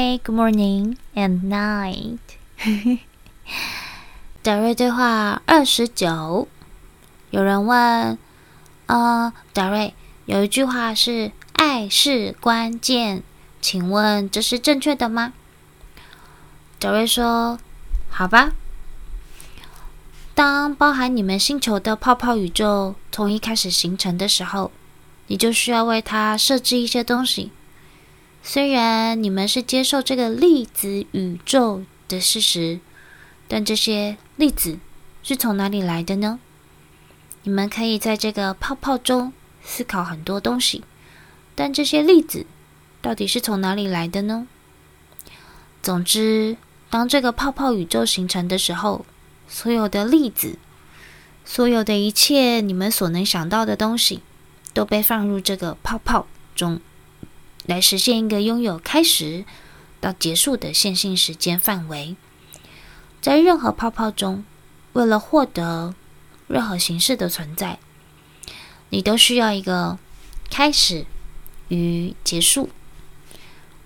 Hi, good morning and night。德瑞对话二十九，有人问：呃，德瑞，有一句话是“爱是关键”，请问这是正确的吗？德瑞说：“好吧。当包含你们星球的泡泡宇宙从一开始形成的时候，你就需要为它设置一些东西。”虽然你们是接受这个粒子宇宙的事实，但这些粒子是从哪里来的呢？你们可以在这个泡泡中思考很多东西，但这些粒子到底是从哪里来的呢？总之，当这个泡泡宇宙形成的时候，所有的粒子，所有的一切你们所能想到的东西，都被放入这个泡泡中。来实现一个拥有开始到结束的线性时间范围，在任何泡泡中，为了获得任何形式的存在，你都需要一个开始与结束。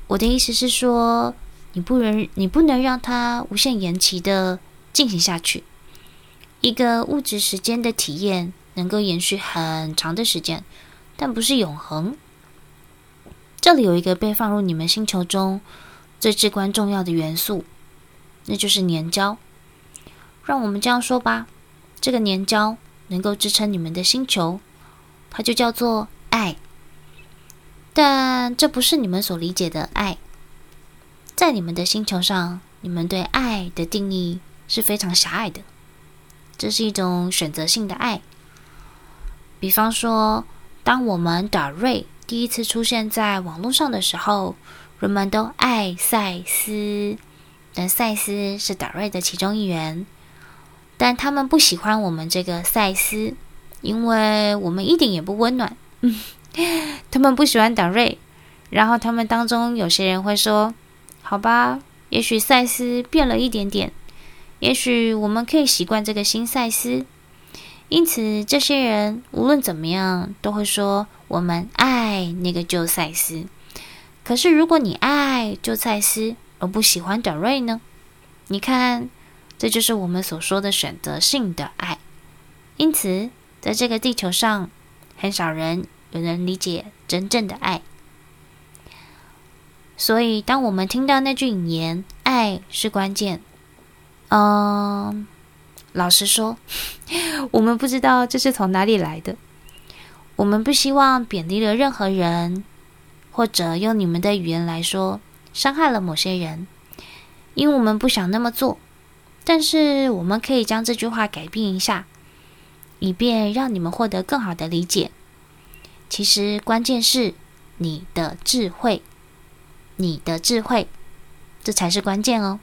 我的意思是说，你不能，你不能让它无限延期的进行下去。一个物质时间的体验能够延续很长的时间，但不是永恒。这里有一个被放入你们星球中最至关重要的元素，那就是粘胶。让我们这样说吧，这个粘胶能够支撑你们的星球，它就叫做爱。但这不是你们所理解的爱。在你们的星球上，你们对爱的定义是非常狭隘的。这是一种选择性的爱。比方说，当我们打瑞。第一次出现在网络上的时候，人们都爱赛斯，但赛斯是达瑞的其中一员。但他们不喜欢我们这个赛斯，因为我们一点也不温暖。他们不喜欢达瑞，然后他们当中有些人会说：“好吧，也许赛斯变了一点点，也许我们可以习惯这个新赛斯。”因此，这些人无论怎么样都会说：“我们爱那个旧赛斯。”可是，如果你爱旧赛斯而不喜欢德瑞呢？你看，这就是我们所说的选择性的爱。因此，在这个地球上，很少人有人理解真正的爱。所以，当我们听到那句引言“爱是关键”，嗯。老实说，我们不知道这是从哪里来的。我们不希望贬低了任何人，或者用你们的语言来说，伤害了某些人，因为我们不想那么做。但是，我们可以将这句话改变一下，以便让你们获得更好的理解。其实，关键是你的智慧，你的智慧，这才是关键哦。